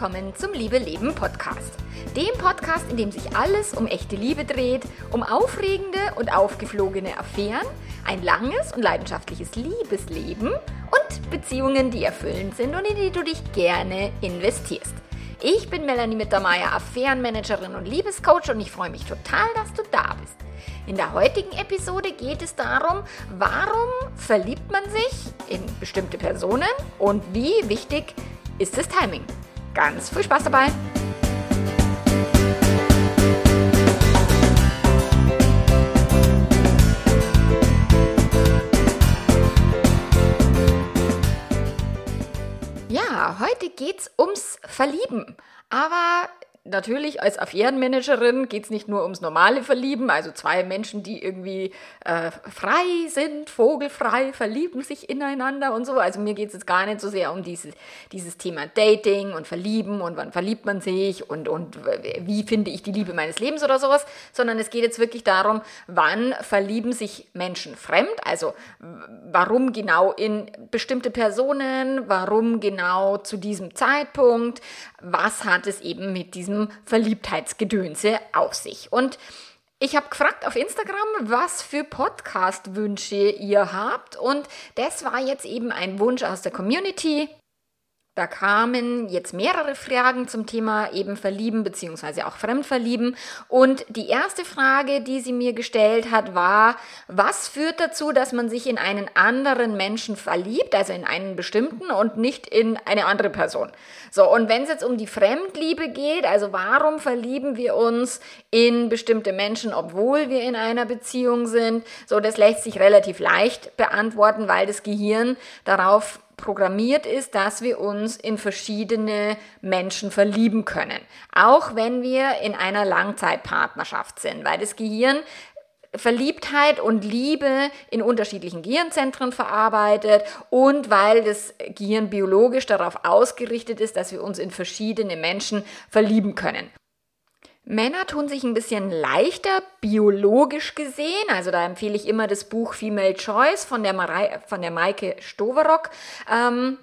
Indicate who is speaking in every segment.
Speaker 1: willkommen zum Liebe Leben Podcast. Dem Podcast, in dem sich alles um echte Liebe dreht, um aufregende und aufgeflogene Affären, ein langes und leidenschaftliches Liebesleben und Beziehungen, die erfüllend sind und in die du dich gerne investierst. Ich bin Melanie Mittermeier, Affärenmanagerin und Liebescoach und ich freue mich total, dass du da bist. In der heutigen Episode geht es darum, warum verliebt man sich in bestimmte Personen und wie wichtig ist das Timing. Ganz viel Spaß dabei! Ja, heute geht's ums Verlieben. Aber natürlich als Affärenmanagerin geht es nicht nur ums normale Verlieben, also zwei Menschen, die irgendwie äh, frei sind, vogelfrei, verlieben sich ineinander und so. Also mir geht es jetzt gar nicht so sehr um dieses, dieses Thema Dating und Verlieben und wann verliebt man sich und, und wie finde ich die Liebe meines Lebens oder sowas, sondern es geht jetzt wirklich darum, wann verlieben sich Menschen fremd, also warum genau in bestimmte Personen, warum genau zu diesem Zeitpunkt, was hat es eben mit diesem diesem Verliebtheitsgedönse auf sich. Und ich habe gefragt auf Instagram, was für Podcast-Wünsche ihr habt. Und das war jetzt eben ein Wunsch aus der Community. Da kamen jetzt mehrere Fragen zum Thema eben Verlieben bzw. auch Fremdverlieben. Und die erste Frage, die sie mir gestellt hat, war, was führt dazu, dass man sich in einen anderen Menschen verliebt, also in einen bestimmten und nicht in eine andere Person? So, und wenn es jetzt um die Fremdliebe geht, also warum verlieben wir uns in bestimmte Menschen, obwohl wir in einer Beziehung sind? So, das lässt sich relativ leicht beantworten, weil das Gehirn darauf programmiert ist, dass wir uns in verschiedene Menschen verlieben können. Auch wenn wir in einer Langzeitpartnerschaft sind, weil das Gehirn Verliebtheit und Liebe in unterschiedlichen Gehirnzentren verarbeitet und weil das Gehirn biologisch darauf ausgerichtet ist, dass wir uns in verschiedene Menschen verlieben können. Männer tun sich ein bisschen leichter, biologisch gesehen. Also da empfehle ich immer das Buch Female Choice von der, Marei, von der Maike Stoverock. Ähm,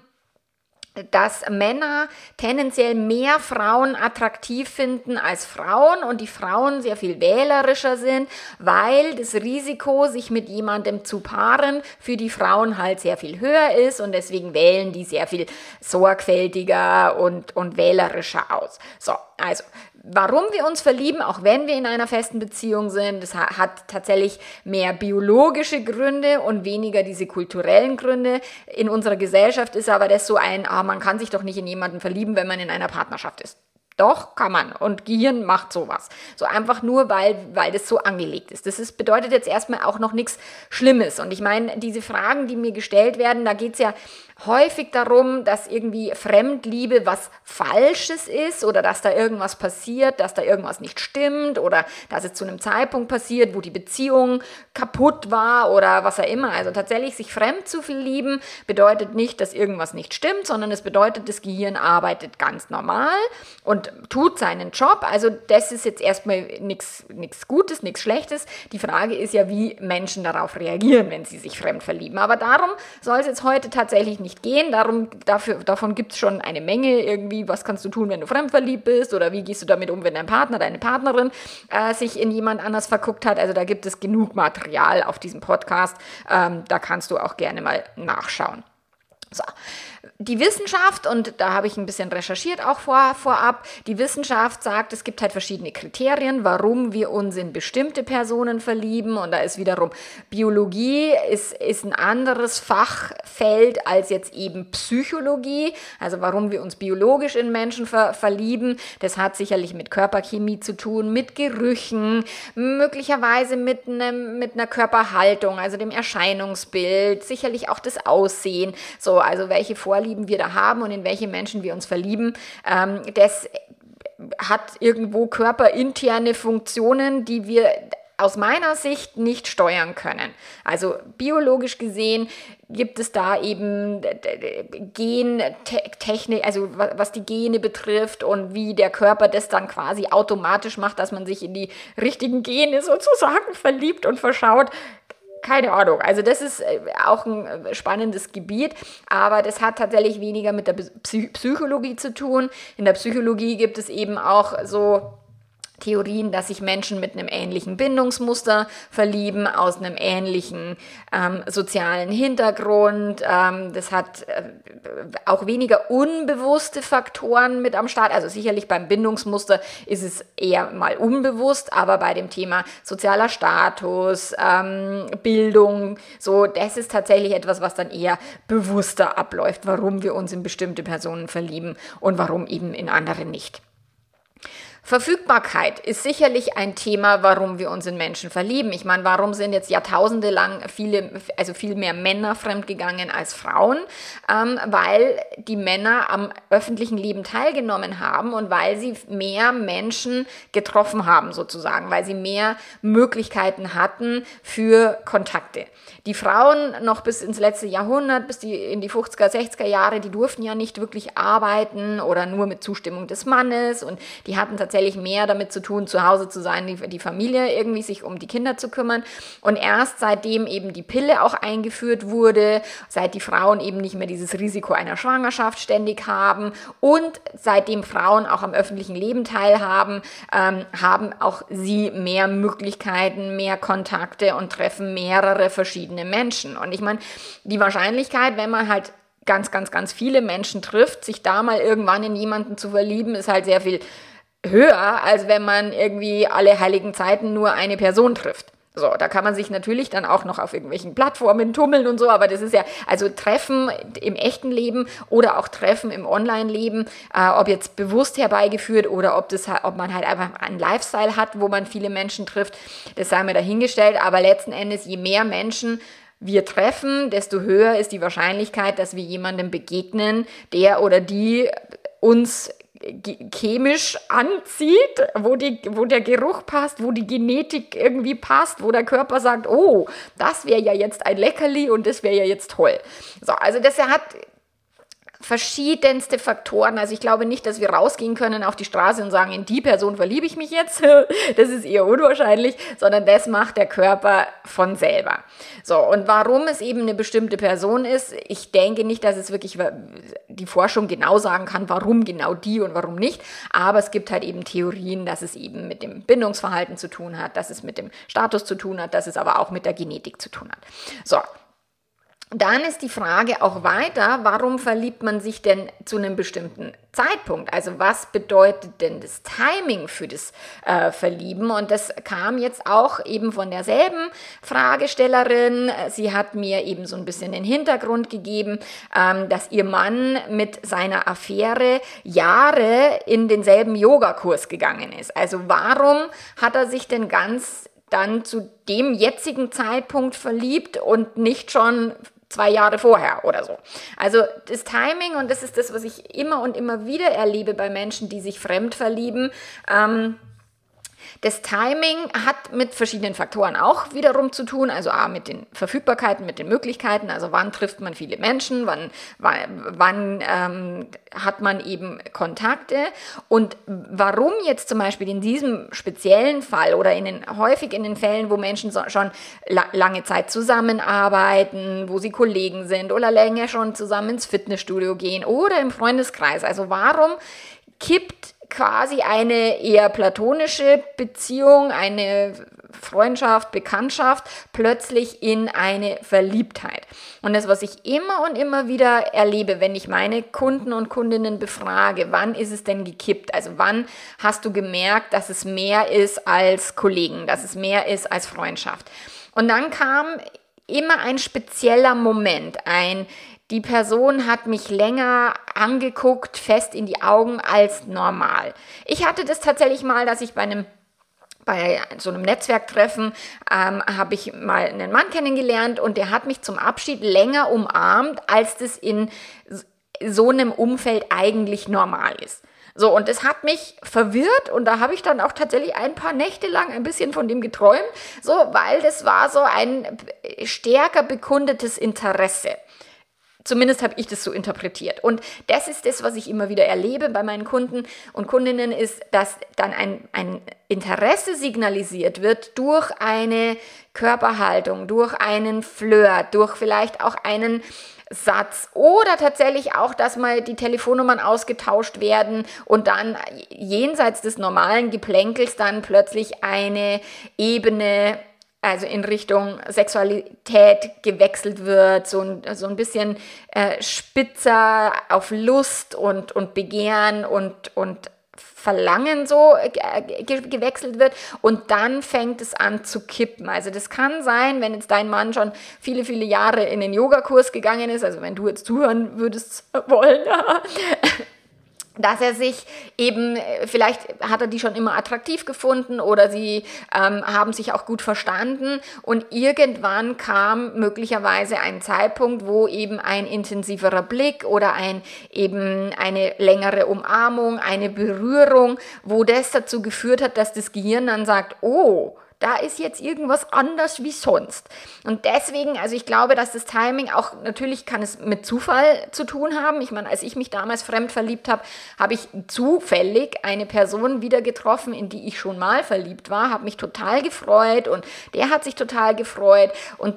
Speaker 1: dass Männer tendenziell mehr Frauen attraktiv finden als Frauen und die Frauen sehr viel wählerischer sind, weil das Risiko, sich mit jemandem zu paaren, für die Frauen halt sehr viel höher ist und deswegen wählen die sehr viel sorgfältiger und, und wählerischer aus. So, also warum wir uns verlieben, auch wenn wir in einer festen Beziehung sind. Das hat tatsächlich mehr biologische Gründe und weniger diese kulturellen Gründe. In unserer Gesellschaft ist aber das so ein, ah, man kann sich doch nicht in jemanden verlieben, wenn man in einer Partnerschaft ist. Doch, kann man. Und Gehirn macht sowas. So einfach nur, weil, weil das so angelegt ist. Das ist, bedeutet jetzt erstmal auch noch nichts Schlimmes. Und ich meine, diese Fragen, die mir gestellt werden, da geht's ja häufig darum, dass irgendwie Fremdliebe was Falsches ist oder dass da irgendwas passiert, dass da irgendwas nicht stimmt oder dass es zu einem Zeitpunkt passiert, wo die Beziehung kaputt war oder was auch immer. Also tatsächlich sich fremd zu verlieben bedeutet nicht, dass irgendwas nicht stimmt, sondern es bedeutet, das Gehirn arbeitet ganz normal und tut seinen Job. Also das ist jetzt erstmal nichts Gutes, nichts Schlechtes. Die Frage ist ja, wie Menschen darauf reagieren, wenn sie sich fremd verlieben. Aber darum soll es jetzt heute tatsächlich nicht nicht gehen. Darum, dafür, davon gibt es schon eine Menge irgendwie. Was kannst du tun, wenn du fremdverliebt bist? Oder wie gehst du damit um, wenn dein Partner, deine Partnerin äh, sich in jemand anders verguckt hat? Also da gibt es genug Material auf diesem Podcast. Ähm, da kannst du auch gerne mal nachschauen. So die Wissenschaft, und da habe ich ein bisschen recherchiert auch vor, vorab, die Wissenschaft sagt, es gibt halt verschiedene Kriterien, warum wir uns in bestimmte Personen verlieben. Und da ist wiederum Biologie ist, ist ein anderes Fachfeld als jetzt eben Psychologie. Also warum wir uns biologisch in Menschen ver verlieben, das hat sicherlich mit Körperchemie zu tun, mit Gerüchen, möglicherweise mit, einem, mit einer Körperhaltung, also dem Erscheinungsbild, sicherlich auch das Aussehen. So, also welche Vorlieben Vorlieben wir da haben und in welche Menschen wir uns verlieben, ähm, das hat irgendwo körperinterne Funktionen, die wir aus meiner Sicht nicht steuern können. Also biologisch gesehen gibt es da eben Gentechnik, also was die Gene betrifft und wie der Körper das dann quasi automatisch macht, dass man sich in die richtigen Gene sozusagen verliebt und verschaut keine Ahnung. Also das ist äh, auch ein äh, spannendes Gebiet, aber das hat tatsächlich weniger mit der Psychologie zu tun. In der Psychologie gibt es eben auch so Theorien, dass sich Menschen mit einem ähnlichen Bindungsmuster verlieben, aus einem ähnlichen ähm, sozialen Hintergrund. Ähm, das hat äh, auch weniger unbewusste Faktoren mit am Start. Also sicherlich beim Bindungsmuster ist es eher mal unbewusst, aber bei dem Thema sozialer Status, ähm, Bildung, so, das ist tatsächlich etwas, was dann eher bewusster abläuft, warum wir uns in bestimmte Personen verlieben und warum eben in andere nicht. Verfügbarkeit ist sicherlich ein Thema, warum wir uns in Menschen verlieben. Ich meine, warum sind jetzt Jahrtausende lang viele, also viel mehr Männer fremdgegangen als Frauen? Ähm, weil die Männer am öffentlichen Leben teilgenommen haben und weil sie mehr Menschen getroffen haben, sozusagen, weil sie mehr Möglichkeiten hatten für Kontakte. Die Frauen noch bis ins letzte Jahrhundert, bis die in die 50er, 60er Jahre, die durften ja nicht wirklich arbeiten oder nur mit Zustimmung des Mannes und die hatten tatsächlich tatsächlich mehr damit zu tun, zu Hause zu sein, die, die Familie irgendwie sich um die Kinder zu kümmern. Und erst seitdem eben die Pille auch eingeführt wurde, seit die Frauen eben nicht mehr dieses Risiko einer Schwangerschaft ständig haben und seitdem Frauen auch am öffentlichen Leben teilhaben, ähm, haben auch sie mehr Möglichkeiten, mehr Kontakte und treffen mehrere verschiedene Menschen. Und ich meine, die Wahrscheinlichkeit, wenn man halt ganz, ganz, ganz viele Menschen trifft, sich da mal irgendwann in jemanden zu verlieben, ist halt sehr viel höher, als wenn man irgendwie alle heiligen Zeiten nur eine Person trifft. So, da kann man sich natürlich dann auch noch auf irgendwelchen Plattformen tummeln und so, aber das ist ja, also Treffen im echten Leben oder auch Treffen im Online-Leben, äh, ob jetzt bewusst herbeigeführt oder ob, das, ob man halt einfach einen Lifestyle hat, wo man viele Menschen trifft, das sei mir dahingestellt, aber letzten Endes, je mehr Menschen wir treffen, desto höher ist die Wahrscheinlichkeit, dass wir jemandem begegnen, der oder die uns chemisch anzieht, wo, die, wo der Geruch passt, wo die Genetik irgendwie passt, wo der Körper sagt, oh, das wäre ja jetzt ein Leckerli und das wäre ja jetzt toll. So, also das hat verschiedenste Faktoren. Also ich glaube nicht, dass wir rausgehen können auf die Straße und sagen, in die Person verliebe ich mich jetzt. Das ist eher unwahrscheinlich, sondern das macht der Körper von selber. So, und warum es eben eine bestimmte Person ist, ich denke nicht, dass es wirklich die Forschung genau sagen kann, warum genau die und warum nicht. Aber es gibt halt eben Theorien, dass es eben mit dem Bindungsverhalten zu tun hat, dass es mit dem Status zu tun hat, dass es aber auch mit der Genetik zu tun hat. So, dann ist die Frage auch weiter, warum verliebt man sich denn zu einem bestimmten Zeitpunkt? Also was bedeutet denn das Timing für das äh, Verlieben? Und das kam jetzt auch eben von derselben Fragestellerin. Sie hat mir eben so ein bisschen den Hintergrund gegeben, ähm, dass ihr Mann mit seiner Affäre Jahre in denselben Yogakurs gegangen ist. Also warum hat er sich denn ganz dann zu dem jetzigen Zeitpunkt verliebt und nicht schon zwei Jahre vorher oder so. Also das Timing, und das ist das, was ich immer und immer wieder erlebe bei Menschen, die sich fremd verlieben, ähm, das Timing hat mit verschiedenen Faktoren auch wiederum zu tun, also A, mit den Verfügbarkeiten, mit den Möglichkeiten, also wann trifft man viele Menschen, wann, wann, ähm, hat man eben Kontakte. Und warum jetzt zum Beispiel in diesem speziellen Fall oder in den, häufig in den Fällen, wo Menschen so, schon la lange Zeit zusammenarbeiten, wo sie Kollegen sind oder länger schon zusammen ins Fitnessstudio gehen oder im Freundeskreis, also warum kippt quasi eine eher platonische Beziehung, eine Freundschaft, Bekanntschaft plötzlich in eine Verliebtheit. Und das, was ich immer und immer wieder erlebe, wenn ich meine Kunden und Kundinnen befrage, wann ist es denn gekippt? Also wann hast du gemerkt, dass es mehr ist als Kollegen, dass es mehr ist als Freundschaft? Und dann kam immer ein spezieller Moment, ein die Person hat mich länger angeguckt, fest in die Augen als normal. Ich hatte das tatsächlich mal, dass ich bei einem bei so einem Netzwerktreffen ähm, habe ich mal einen Mann kennengelernt und der hat mich zum Abschied länger umarmt, als das in so einem Umfeld eigentlich normal ist. So, und das hat mich verwirrt und da habe ich dann auch tatsächlich ein paar Nächte lang ein bisschen von dem geträumt, so, weil das war so ein stärker bekundetes Interesse zumindest habe ich das so interpretiert. Und das ist das, was ich immer wieder erlebe bei meinen Kunden und Kundinnen, ist, dass dann ein, ein Interesse signalisiert wird durch eine Körperhaltung, durch einen Flirt, durch vielleicht auch einen Satz oder tatsächlich auch, dass mal die Telefonnummern ausgetauscht werden und dann jenseits des normalen Geplänkels dann plötzlich eine Ebene also in Richtung Sexualität gewechselt wird, so ein, so ein bisschen äh, spitzer auf Lust und, und Begehren und, und Verlangen so äh, gewechselt wird und dann fängt es an zu kippen. Also das kann sein, wenn jetzt dein Mann schon viele, viele Jahre in den Yogakurs gegangen ist, also wenn du jetzt zuhören würdest wollen, dass er sich eben, äh, vielleicht hat er die schon immer attraktiv gefunden oder sie ähm, haben sich auch gut verstanden. Und irgendwann kam möglicherweise ein Zeitpunkt, wo eben ein intensiverer Blick oder ein eben eine längere Umarmung, eine Berührung, wo das dazu geführt hat, dass das Gehirn dann sagt, oh, da ist jetzt irgendwas anders wie sonst. Und deswegen, also ich glaube, dass das Timing auch, natürlich kann es mit Zufall zu tun haben. Ich meine, als ich mich damals fremd verliebt habe, habe ich zufällig eine Person wieder getroffen, in die ich schon mal verliebt war, habe mich total gefreut und der hat sich total gefreut und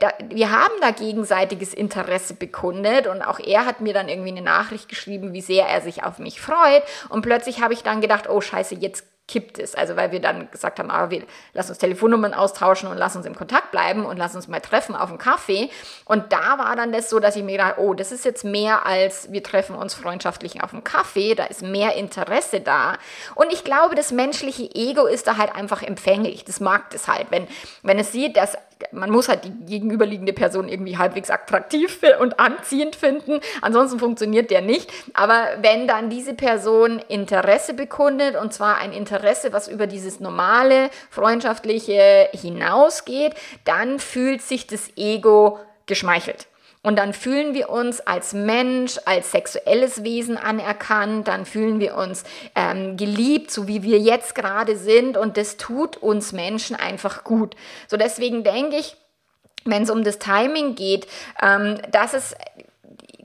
Speaker 1: da, wir haben da gegenseitiges Interesse bekundet und auch er hat mir dann irgendwie eine Nachricht geschrieben, wie sehr er sich auf mich freut und plötzlich habe ich dann gedacht, oh scheiße, jetzt kippt es. Also weil wir dann gesagt haben, ah, wir lass uns Telefonnummern austauschen und lass uns im Kontakt bleiben und lass uns mal treffen auf einen Kaffee. Und da war dann das so, dass ich mir gedacht, oh, das ist jetzt mehr als wir treffen uns freundschaftlich auf einen Kaffee, da ist mehr Interesse da. Und ich glaube, das menschliche Ego ist da halt einfach empfänglich. Das mag das halt, wenn, wenn es sieht, dass man muss halt die gegenüberliegende Person irgendwie halbwegs attraktiv und anziehend finden, ansonsten funktioniert der nicht. Aber wenn dann diese Person Interesse bekundet, und zwar ein Interesse, was über dieses normale, freundschaftliche hinausgeht, dann fühlt sich das Ego geschmeichelt. Und dann fühlen wir uns als Mensch, als sexuelles Wesen anerkannt, dann fühlen wir uns ähm, geliebt, so wie wir jetzt gerade sind. Und das tut uns Menschen einfach gut. So deswegen denke ich, wenn es um das Timing geht, ähm, dass es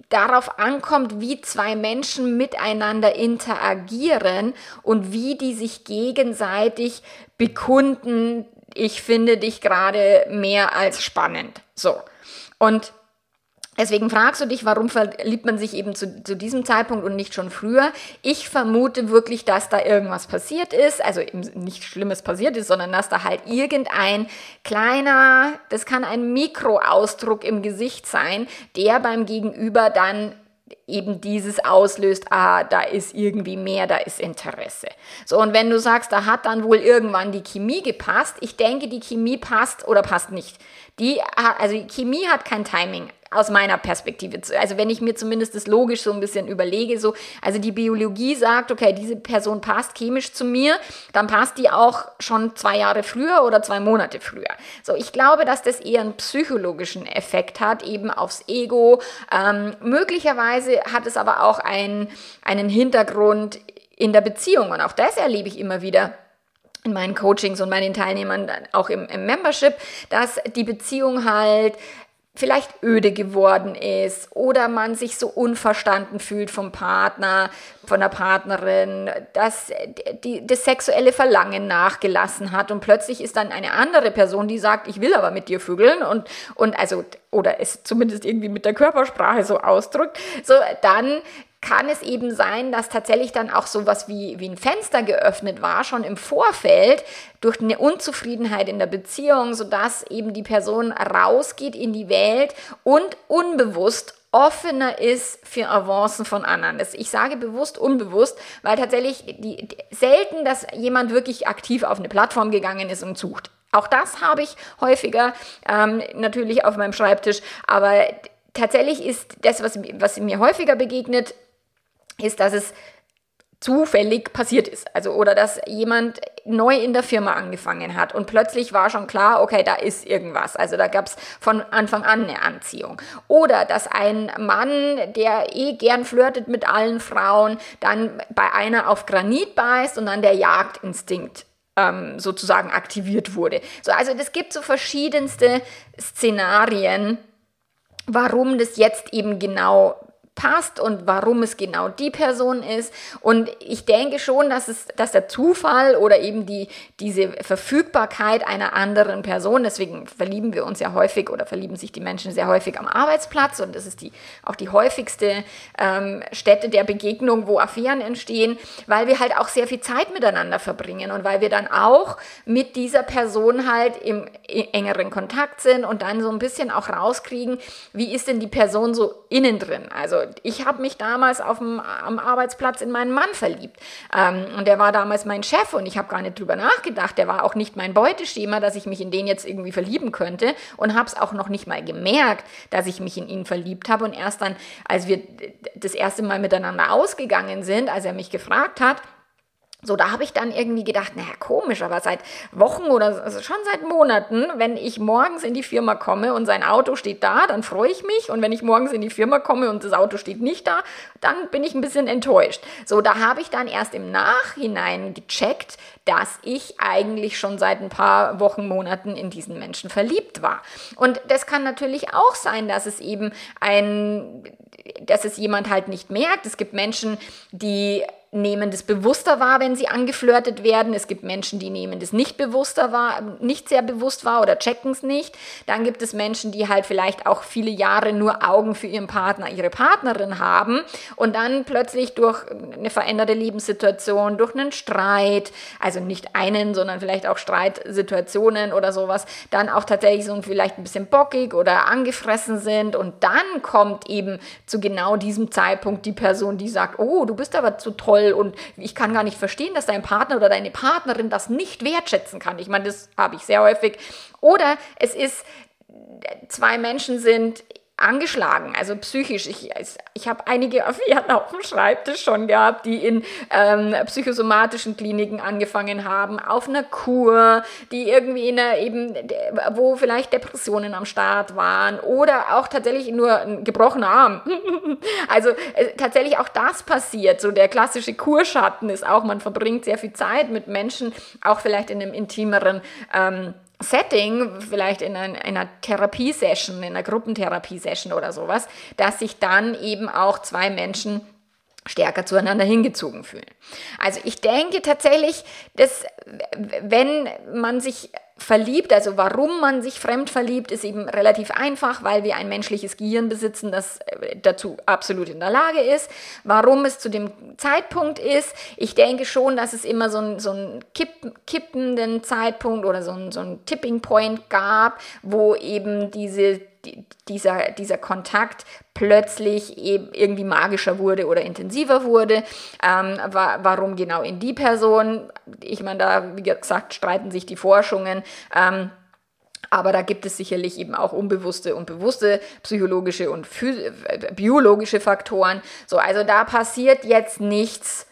Speaker 1: darauf ankommt, wie zwei Menschen miteinander interagieren und wie die sich gegenseitig bekunden, ich finde dich gerade mehr als spannend. So. Und Deswegen fragst du dich, warum verliebt man sich eben zu, zu, diesem Zeitpunkt und nicht schon früher? Ich vermute wirklich, dass da irgendwas passiert ist, also nicht Schlimmes passiert ist, sondern dass da halt irgendein kleiner, das kann ein Mikroausdruck im Gesicht sein, der beim Gegenüber dann eben dieses auslöst, ah, da ist irgendwie mehr, da ist Interesse. So, und wenn du sagst, da hat dann wohl irgendwann die Chemie gepasst, ich denke, die Chemie passt oder passt nicht. Die, also Chemie hat kein Timing aus meiner Perspektive. Also wenn ich mir zumindest das logisch so ein bisschen überlege, so, also die Biologie sagt, okay, diese Person passt chemisch zu mir, dann passt die auch schon zwei Jahre früher oder zwei Monate früher. So, ich glaube, dass das eher einen psychologischen Effekt hat, eben aufs Ego. Ähm, möglicherweise hat es aber auch ein, einen Hintergrund in der Beziehung und auch das erlebe ich immer wieder in meinen Coachings und meinen Teilnehmern auch im, im Membership, dass die Beziehung halt vielleicht öde geworden ist oder man sich so unverstanden fühlt vom Partner, von der Partnerin, dass die, das sexuelle Verlangen nachgelassen hat und plötzlich ist dann eine andere Person, die sagt, ich will aber mit dir vögeln und, und also, oder es zumindest irgendwie mit der Körpersprache so ausdrückt, so dann kann es eben sein, dass tatsächlich dann auch sowas wie, wie ein Fenster geöffnet war, schon im Vorfeld, durch eine Unzufriedenheit in der Beziehung, sodass eben die Person rausgeht in die Welt und unbewusst offener ist für Avancen von anderen. Das, ich sage bewusst unbewusst, weil tatsächlich die, die, selten, dass jemand wirklich aktiv auf eine Plattform gegangen ist und sucht. Auch das habe ich häufiger ähm, natürlich auf meinem Schreibtisch, aber tatsächlich ist das, was, was mir häufiger begegnet, ist, dass es zufällig passiert ist. Also, oder dass jemand neu in der Firma angefangen hat und plötzlich war schon klar, okay, da ist irgendwas. Also da gab es von Anfang an eine Anziehung. Oder dass ein Mann, der eh gern flirtet mit allen Frauen, dann bei einer auf Granit beißt und dann der Jagdinstinkt ähm, sozusagen aktiviert wurde. So, also es gibt so verschiedenste Szenarien, warum das jetzt eben genau passt und warum es genau die Person ist. Und ich denke schon, dass es, dass der Zufall oder eben die, diese Verfügbarkeit einer anderen Person, deswegen verlieben wir uns ja häufig oder verlieben sich die Menschen sehr häufig am Arbeitsplatz und das ist die, auch die häufigste ähm, Stätte der Begegnung, wo Affären entstehen, weil wir halt auch sehr viel Zeit miteinander verbringen und weil wir dann auch mit dieser Person halt im engeren Kontakt sind und dann so ein bisschen auch rauskriegen, wie ist denn die Person so innen drin. Also ich habe mich damals auf dem, am Arbeitsplatz in meinen Mann verliebt. Ähm, und der war damals mein Chef und ich habe gar nicht drüber nachgedacht. Der war auch nicht mein Beuteschema, dass ich mich in den jetzt irgendwie verlieben könnte und habe es auch noch nicht mal gemerkt, dass ich mich in ihn verliebt habe. Und erst dann, als wir das erste Mal miteinander ausgegangen sind, als er mich gefragt hat, so, da habe ich dann irgendwie gedacht, naja, komisch, aber seit Wochen oder also schon seit Monaten, wenn ich morgens in die Firma komme und sein Auto steht da, dann freue ich mich. Und wenn ich morgens in die Firma komme und das Auto steht nicht da, dann bin ich ein bisschen enttäuscht. So, da habe ich dann erst im Nachhinein gecheckt, dass ich eigentlich schon seit ein paar Wochen, Monaten in diesen Menschen verliebt war. Und das kann natürlich auch sein, dass es eben ein, dass es jemand halt nicht merkt. Es gibt Menschen, die nehmen das bewusster wahr, wenn sie angeflirtet werden. Es gibt Menschen, die nehmen das nicht bewusster wahr, nicht sehr bewusst wahr oder checken es nicht. Dann gibt es Menschen, die halt vielleicht auch viele Jahre nur Augen für ihren Partner, ihre Partnerin haben und dann plötzlich durch eine veränderte Lebenssituation, durch einen Streit, also nicht einen, sondern vielleicht auch Streitsituationen oder sowas, dann auch tatsächlich so vielleicht ein bisschen bockig oder angefressen sind und dann kommt eben zu genau diesem Zeitpunkt die Person, die sagt, oh, du bist aber zu toll toll und ich kann gar nicht verstehen, dass dein Partner oder deine Partnerin das nicht wertschätzen kann. Ich meine, das habe ich sehr häufig. Oder es ist, zwei Menschen sind angeschlagen, also psychisch. Ich, ich habe einige Affären auf dem Schreibtisch schon gehabt, die in ähm, psychosomatischen Kliniken angefangen haben, auf einer Kur, die irgendwie in einer eben, wo vielleicht Depressionen am Start waren oder auch tatsächlich nur ein gebrochener Arm. also äh, tatsächlich auch das passiert. So der klassische Kurschatten ist auch, man verbringt sehr viel Zeit mit Menschen, auch vielleicht in einem intimeren ähm, Setting, vielleicht in, ein, einer Therapiesession, in einer Gruppentherapie-Session oder sowas, dass sich dann eben auch zwei Menschen stärker zueinander hingezogen fühlen. Also ich denke tatsächlich, dass wenn man sich verliebt, also warum man sich fremd verliebt, ist eben relativ einfach, weil wir ein menschliches Gehirn besitzen, das äh, dazu absolut in der Lage ist. Warum es zu dem Zeitpunkt ist, ich denke schon, dass es immer so einen, so kipp, kippenden Zeitpunkt oder so einen, so einen Tipping Point gab, wo eben diese dieser, dieser Kontakt plötzlich eben irgendwie magischer wurde oder intensiver wurde. Ähm, wa warum genau in die Person? Ich meine, da, wie gesagt, streiten sich die Forschungen. Ähm, aber da gibt es sicherlich eben auch unbewusste und bewusste psychologische und biologische Faktoren. So, also da passiert jetzt nichts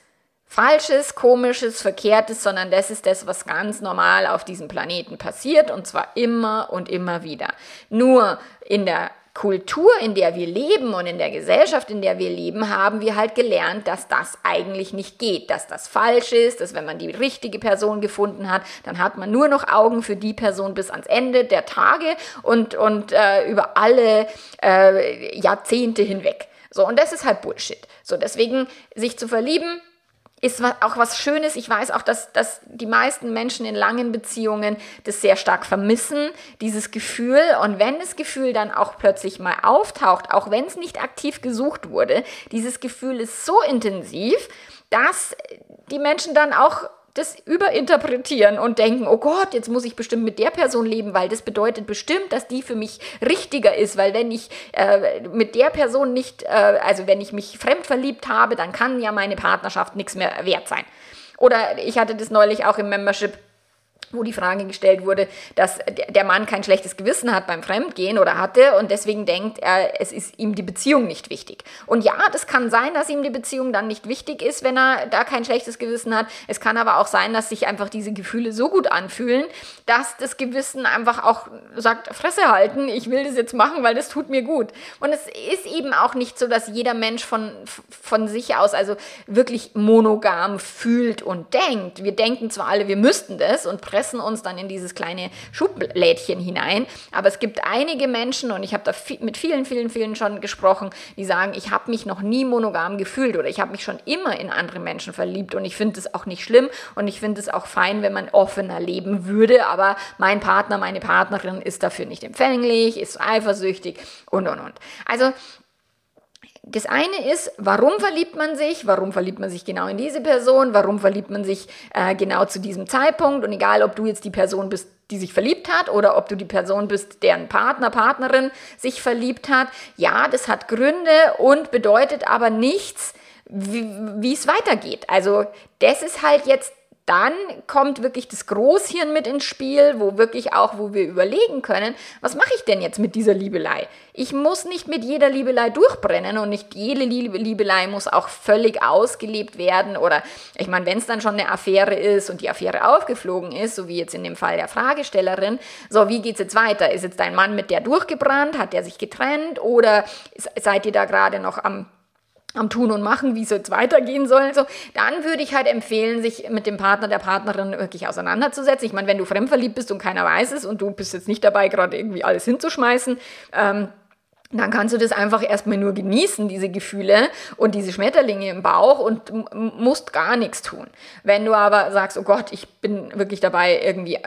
Speaker 1: Falsches, Komisches, Verkehrtes, sondern das ist das, was ganz normal auf diesem Planeten passiert und zwar immer und immer wieder. Nur in der Kultur, in der wir leben und in der Gesellschaft, in der wir leben, haben wir halt gelernt, dass das eigentlich nicht geht, dass das falsch ist, dass wenn man die richtige Person gefunden hat, dann hat man nur noch Augen für die Person bis ans Ende der Tage und, und äh, über alle äh, Jahrzehnte hinweg. So, und das ist halt Bullshit. So, deswegen sich zu verlieben, ist auch was Schönes. Ich weiß auch, dass, dass die meisten Menschen in langen Beziehungen das sehr stark vermissen, dieses Gefühl. Und wenn das Gefühl dann auch plötzlich mal auftaucht, auch wenn es nicht aktiv gesucht wurde, dieses Gefühl ist so intensiv, dass die Menschen dann auch das überinterpretieren und denken, oh Gott, jetzt muss ich bestimmt mit der Person leben, weil das bedeutet bestimmt, dass die für mich richtiger ist, weil wenn ich äh, mit der Person nicht, äh, also wenn ich mich fremd verliebt habe, dann kann ja meine Partnerschaft nichts mehr wert sein. Oder ich hatte das neulich auch im Membership wo die Frage gestellt wurde, dass der Mann kein schlechtes Gewissen hat beim Fremdgehen oder hatte und deswegen denkt er, es ist ihm die Beziehung nicht wichtig. Und ja, das kann sein, dass ihm die Beziehung dann nicht wichtig ist, wenn er da kein schlechtes Gewissen hat. Es kann aber auch sein, dass sich einfach diese Gefühle so gut anfühlen, dass das Gewissen einfach auch sagt, Fresse halten, ich will das jetzt machen, weil das tut mir gut. Und es ist eben auch nicht so, dass jeder Mensch von, von sich aus also wirklich monogam fühlt und denkt. Wir denken zwar alle, wir müssten das und pressen pressen uns dann in dieses kleine Schublädchen hinein. Aber es gibt einige Menschen, und ich habe da mit vielen, vielen, vielen schon gesprochen, die sagen, ich habe mich noch nie monogam gefühlt oder ich habe mich schon immer in andere Menschen verliebt und ich finde es auch nicht schlimm und ich finde es auch fein, wenn man offener leben würde, aber mein Partner, meine Partnerin ist dafür nicht empfänglich, ist eifersüchtig und, und, und. Also das eine ist, warum verliebt man sich? Warum verliebt man sich genau in diese Person? Warum verliebt man sich äh, genau zu diesem Zeitpunkt? Und egal, ob du jetzt die Person bist, die sich verliebt hat oder ob du die Person bist, deren Partner, Partnerin sich verliebt hat. Ja, das hat Gründe und bedeutet aber nichts, wie es weitergeht. Also das ist halt jetzt dann kommt wirklich das Großhirn mit ins Spiel, wo wirklich auch, wo wir überlegen können, was mache ich denn jetzt mit dieser Liebelei? Ich muss nicht mit jeder Liebelei durchbrennen und nicht jede Liebelei muss auch völlig ausgelebt werden oder ich meine, wenn es dann schon eine Affäre ist und die Affäre aufgeflogen ist, so wie jetzt in dem Fall der Fragestellerin, so wie geht es jetzt weiter? Ist jetzt dein Mann mit der durchgebrannt? Hat der sich getrennt oder seid ihr da gerade noch am am Tun und Machen, wie es jetzt weitergehen soll, so, dann würde ich halt empfehlen, sich mit dem Partner, der Partnerin wirklich auseinanderzusetzen. Ich meine, wenn du fremdverliebt bist und keiner weiß es und du bist jetzt nicht dabei, gerade irgendwie alles hinzuschmeißen, ähm, dann kannst du das einfach erstmal nur genießen, diese Gefühle und diese Schmetterlinge im Bauch und musst gar nichts tun. Wenn du aber sagst, oh Gott, ich bin wirklich dabei, irgendwie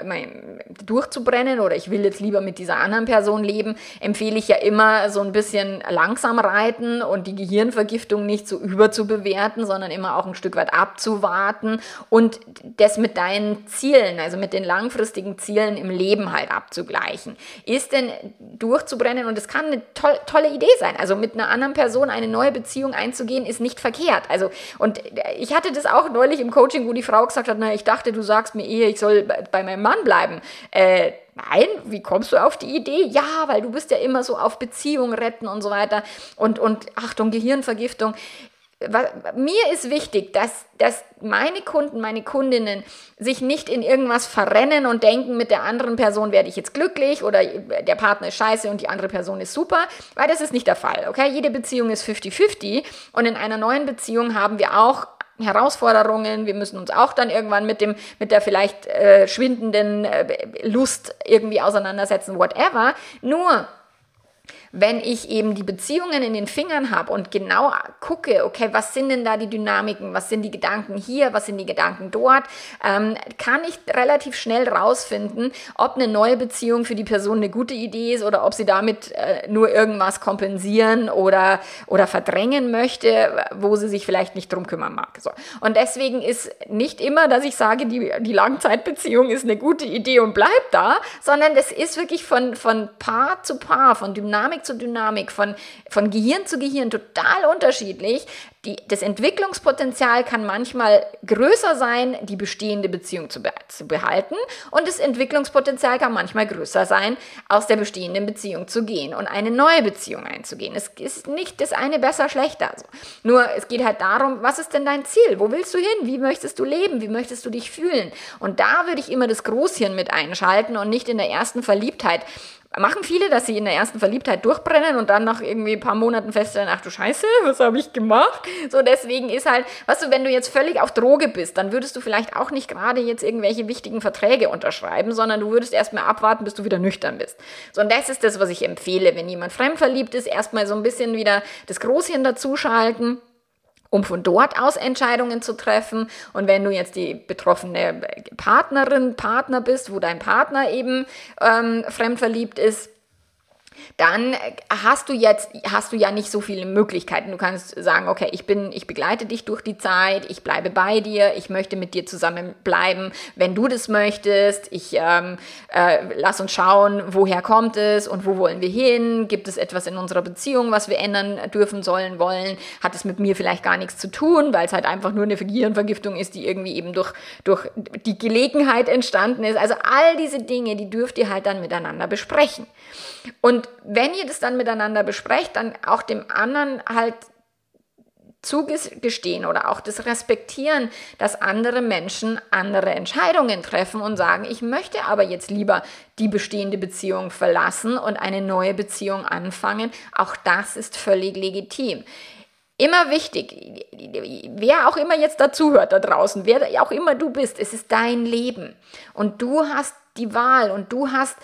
Speaker 1: durchzubrennen oder ich will jetzt lieber mit dieser anderen Person leben, empfehle ich ja immer so ein bisschen langsam reiten und die Gehirnvergiftung nicht so überzubewerten, sondern immer auch ein Stück weit abzuwarten und das mit deinen Zielen, also mit den langfristigen Zielen im Leben halt abzugleichen. Ist denn durchzubrennen und es kann eine tolle Idee sein. Also mit einer anderen Person eine neue Beziehung einzugehen, ist nicht verkehrt. Also, und ich hatte das auch neulich im Coaching, wo die Frau gesagt hat, na, ich dachte, du sagst mir eher, ich soll bei meinem Mann bleiben. Äh, Nein, wie kommst du auf die Idee? Ja, weil du bist ja immer so auf Beziehung retten und so weiter. Und, und Achtung, Gehirnvergiftung mir ist wichtig, dass, dass meine Kunden, meine Kundinnen sich nicht in irgendwas verrennen und denken, mit der anderen Person werde ich jetzt glücklich oder der Partner ist scheiße und die andere Person ist super, weil das ist nicht der Fall. Okay, jede Beziehung ist 50-50 und in einer neuen Beziehung haben wir auch Herausforderungen, wir müssen uns auch dann irgendwann mit dem, mit der vielleicht äh, schwindenden äh, Lust irgendwie auseinandersetzen, whatever. Nur wenn ich eben die Beziehungen in den Fingern habe und genau gucke, okay, was sind denn da die Dynamiken, was sind die Gedanken hier, was sind die Gedanken dort, ähm, kann ich relativ schnell rausfinden, ob eine neue Beziehung für die Person eine gute Idee ist oder ob sie damit äh, nur irgendwas kompensieren oder, oder verdrängen möchte, wo sie sich vielleicht nicht drum kümmern mag. So. Und deswegen ist nicht immer, dass ich sage, die, die Langzeitbeziehung ist eine gute Idee und bleibt da, sondern das ist wirklich von, von Paar zu Paar, von Dynamik zu Dynamik, von, von Gehirn zu Gehirn total unterschiedlich. Die, das Entwicklungspotenzial kann manchmal größer sein, die bestehende Beziehung zu, be zu behalten. Und das Entwicklungspotenzial kann manchmal größer sein, aus der bestehenden Beziehung zu gehen und eine neue Beziehung einzugehen. Es ist nicht das eine besser, schlechter. Also. Nur es geht halt darum, was ist denn dein Ziel? Wo willst du hin? Wie möchtest du leben? Wie möchtest du dich fühlen? Und da würde ich immer das Großhirn mit einschalten und nicht in der ersten Verliebtheit machen viele, dass sie in der ersten Verliebtheit durchbrennen und dann nach irgendwie ein paar Monaten feststellen, ach du Scheiße, was habe ich gemacht? So deswegen ist halt, weißt du, wenn du jetzt völlig auf Droge bist, dann würdest du vielleicht auch nicht gerade jetzt irgendwelche wichtigen Verträge unterschreiben, sondern du würdest erstmal abwarten, bis du wieder nüchtern bist. So und das ist das, was ich empfehle, wenn jemand fremdverliebt ist, erstmal so ein bisschen wieder das Großhirn dazuschalten um von dort aus Entscheidungen zu treffen. Und wenn du jetzt die betroffene Partnerin, Partner bist, wo dein Partner eben ähm, fremdverliebt ist, dann hast du jetzt, hast du ja nicht so viele Möglichkeiten. Du kannst sagen, okay, ich bin, ich begleite dich durch die Zeit, ich bleibe bei dir, ich möchte mit dir zusammen bleiben, wenn du das möchtest. Ich ähm, äh, lass uns schauen, woher kommt es und wo wollen wir hin? Gibt es etwas in unserer Beziehung, was wir ändern dürfen, sollen, wollen? Hat es mit mir vielleicht gar nichts zu tun, weil es halt einfach nur eine Gehirnvergiftung ist, die irgendwie eben durch, durch die Gelegenheit entstanden ist. Also all diese Dinge, die dürft ihr halt dann miteinander besprechen. Und wenn ihr das dann miteinander besprecht, dann auch dem anderen halt zugestehen oder auch das Respektieren, dass andere Menschen andere Entscheidungen treffen und sagen, ich möchte aber jetzt lieber die bestehende Beziehung verlassen und eine neue Beziehung anfangen. Auch das ist völlig legitim. Immer wichtig, wer auch immer jetzt dazuhört da draußen, wer auch immer du bist, es ist dein Leben. Und du hast die Wahl und du hast,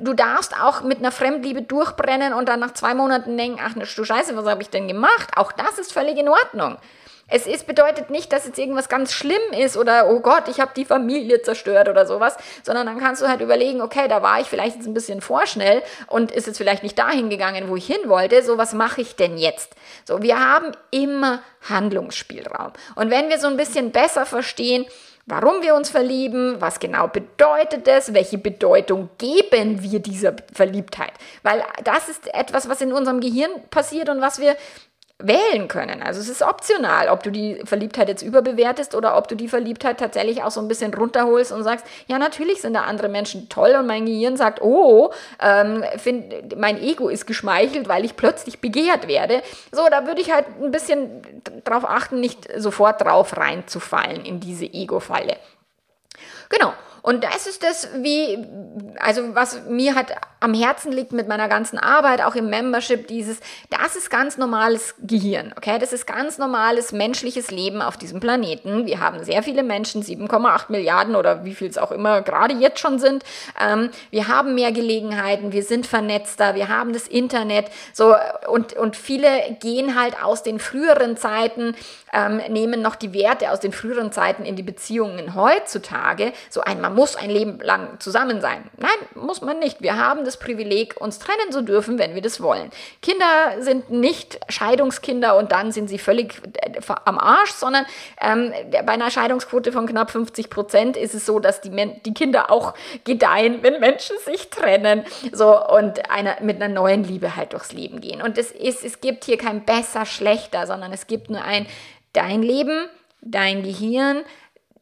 Speaker 1: du darfst auch mit einer Fremdliebe durchbrennen und dann nach zwei Monaten denken, ach du Scheiße, was habe ich denn gemacht? Auch das ist völlig in Ordnung. Es ist, bedeutet nicht, dass jetzt irgendwas ganz schlimm ist oder, oh Gott, ich habe die Familie zerstört oder sowas, sondern dann kannst du halt überlegen, okay, da war ich vielleicht jetzt ein bisschen vorschnell und ist jetzt vielleicht nicht dahin gegangen, wo ich hin wollte. So, was mache ich denn jetzt? So, wir haben immer Handlungsspielraum. Und wenn wir so ein bisschen besser verstehen, warum wir uns verlieben, was genau bedeutet es, welche Bedeutung geben wir dieser Verliebtheit. Weil das ist etwas, was in unserem Gehirn passiert und was wir wählen können. Also es ist optional, ob du die Verliebtheit jetzt überbewertest oder ob du die Verliebtheit tatsächlich auch so ein bisschen runterholst und sagst, ja, natürlich sind da andere Menschen toll und mein Gehirn sagt, oh, ähm, find, mein Ego ist geschmeichelt, weil ich plötzlich begehrt werde. So, da würde ich halt ein bisschen darauf achten, nicht sofort drauf reinzufallen in diese Ego-Falle. Genau. Und das ist das, wie, also was mir halt am Herzen liegt mit meiner ganzen Arbeit, auch im Membership, dieses, das ist ganz normales Gehirn, okay? Das ist ganz normales menschliches Leben auf diesem Planeten. Wir haben sehr viele Menschen, 7,8 Milliarden oder wie viel es auch immer gerade jetzt schon sind. Ähm, wir haben mehr Gelegenheiten, wir sind vernetzter, wir haben das Internet, so, und, und viele gehen halt aus den früheren Zeiten, ähm, nehmen noch die Werte aus den früheren Zeiten in die Beziehungen heutzutage. So ein, man muss ein Leben lang zusammen sein. Nein, muss man nicht. Wir haben das Privileg, uns trennen zu dürfen, wenn wir das wollen. Kinder sind nicht Scheidungskinder und dann sind sie völlig äh, am Arsch, sondern ähm, bei einer Scheidungsquote von knapp 50 Prozent ist es so, dass die, Men die Kinder auch gedeihen, wenn Menschen sich trennen so und einer, mit einer neuen Liebe halt durchs Leben gehen. Und es, ist, es gibt hier kein besser, schlechter, sondern es gibt nur ein dein Leben, dein Gehirn,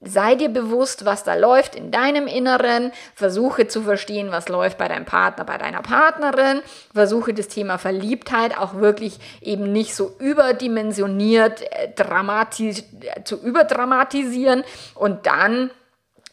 Speaker 1: Sei dir bewusst, was da läuft in deinem Inneren. Versuche zu verstehen, was läuft bei deinem Partner, bei deiner Partnerin. Versuche das Thema Verliebtheit auch wirklich eben nicht so überdimensioniert äh, dramatisch, äh, zu überdramatisieren. Und dann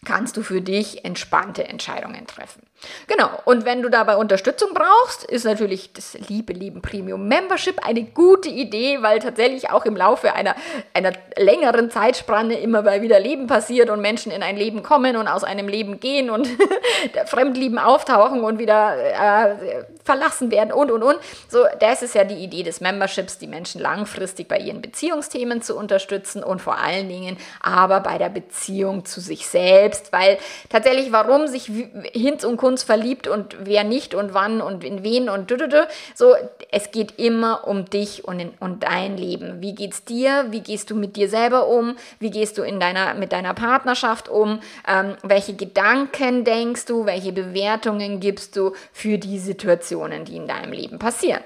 Speaker 1: kannst du für dich entspannte Entscheidungen treffen. Genau, und wenn du dabei Unterstützung brauchst, ist natürlich das Liebe Leben Premium Membership eine gute Idee, weil tatsächlich auch im Laufe einer, einer längeren Zeitspanne immer mal wieder Leben passiert und Menschen in ein Leben kommen und aus einem Leben gehen und Fremdlieben auftauchen und wieder äh, verlassen werden und und und. So, das ist ja die Idee des Memberships, die Menschen langfristig bei ihren Beziehungsthemen zu unterstützen und vor allen Dingen aber bei der Beziehung zu sich selbst, weil tatsächlich, warum sich Hinz und uns verliebt und wer nicht und wann und in wen und du. so es geht immer um dich und in, und dein Leben. Wie geht's dir? Wie gehst du mit dir selber um? Wie gehst du in deiner mit deiner Partnerschaft um? Ähm, welche Gedanken denkst du? Welche Bewertungen gibst du für die Situationen, die in deinem Leben passieren?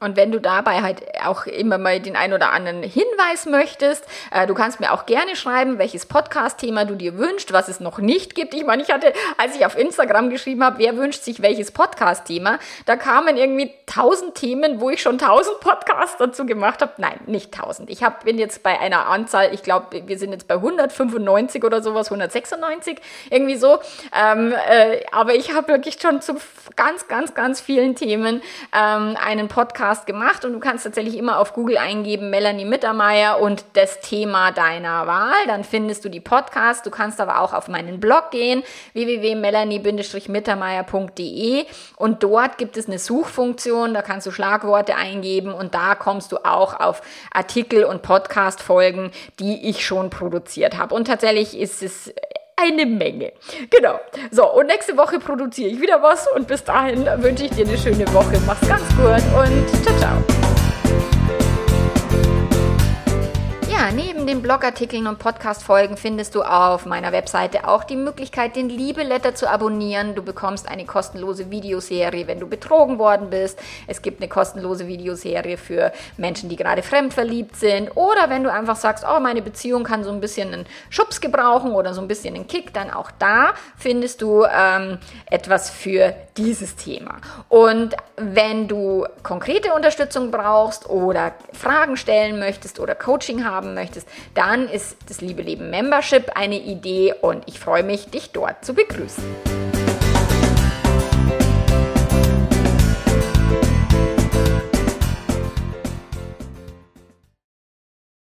Speaker 1: Und wenn du dabei halt auch immer mal den ein oder anderen Hinweis möchtest, äh, du kannst mir auch gerne schreiben, welches Podcast-Thema du dir wünschst, was es noch nicht gibt. Ich meine, ich hatte, als ich auf Instagram geschrieben habe, wer wünscht sich welches Podcast-Thema, da kamen irgendwie tausend Themen, wo ich schon tausend Podcasts dazu gemacht habe. Nein, nicht tausend. Ich hab, bin jetzt bei einer Anzahl, ich glaube, wir sind jetzt bei 195 oder sowas, 196, irgendwie so. Ähm, äh, aber ich habe wirklich schon zu ganz, ganz, ganz vielen Themen ähm, einen Podcast Podcast gemacht und du kannst tatsächlich immer auf Google eingeben Melanie Mittermeier und das Thema deiner Wahl. Dann findest du die Podcasts. Du kannst aber auch auf meinen Blog gehen, www.melanie-mittermeier.de und dort gibt es eine Suchfunktion. Da kannst du Schlagworte eingeben und da kommst du auch auf Artikel und Podcast-Folgen, die ich schon produziert habe. Und tatsächlich ist es eine Menge. Genau. So, und nächste Woche produziere ich wieder was und bis dahin wünsche ich dir eine schöne Woche. Mach's ganz gut und ciao, ciao. Neben den Blogartikeln und Podcast-Folgen findest du auf meiner Webseite auch die Möglichkeit, den Liebeletter zu abonnieren. Du bekommst eine kostenlose Videoserie, wenn du betrogen worden bist. Es gibt eine kostenlose Videoserie für Menschen, die gerade fremdverliebt sind. Oder wenn du einfach sagst, oh, meine Beziehung kann so ein bisschen einen Schubs gebrauchen oder so ein bisschen einen Kick, dann auch da findest du ähm, etwas für dieses Thema. Und wenn du konkrete Unterstützung brauchst oder Fragen stellen möchtest oder Coaching haben möchtest, dann ist das Liebe Leben Membership eine Idee und ich freue mich, dich dort zu begrüßen.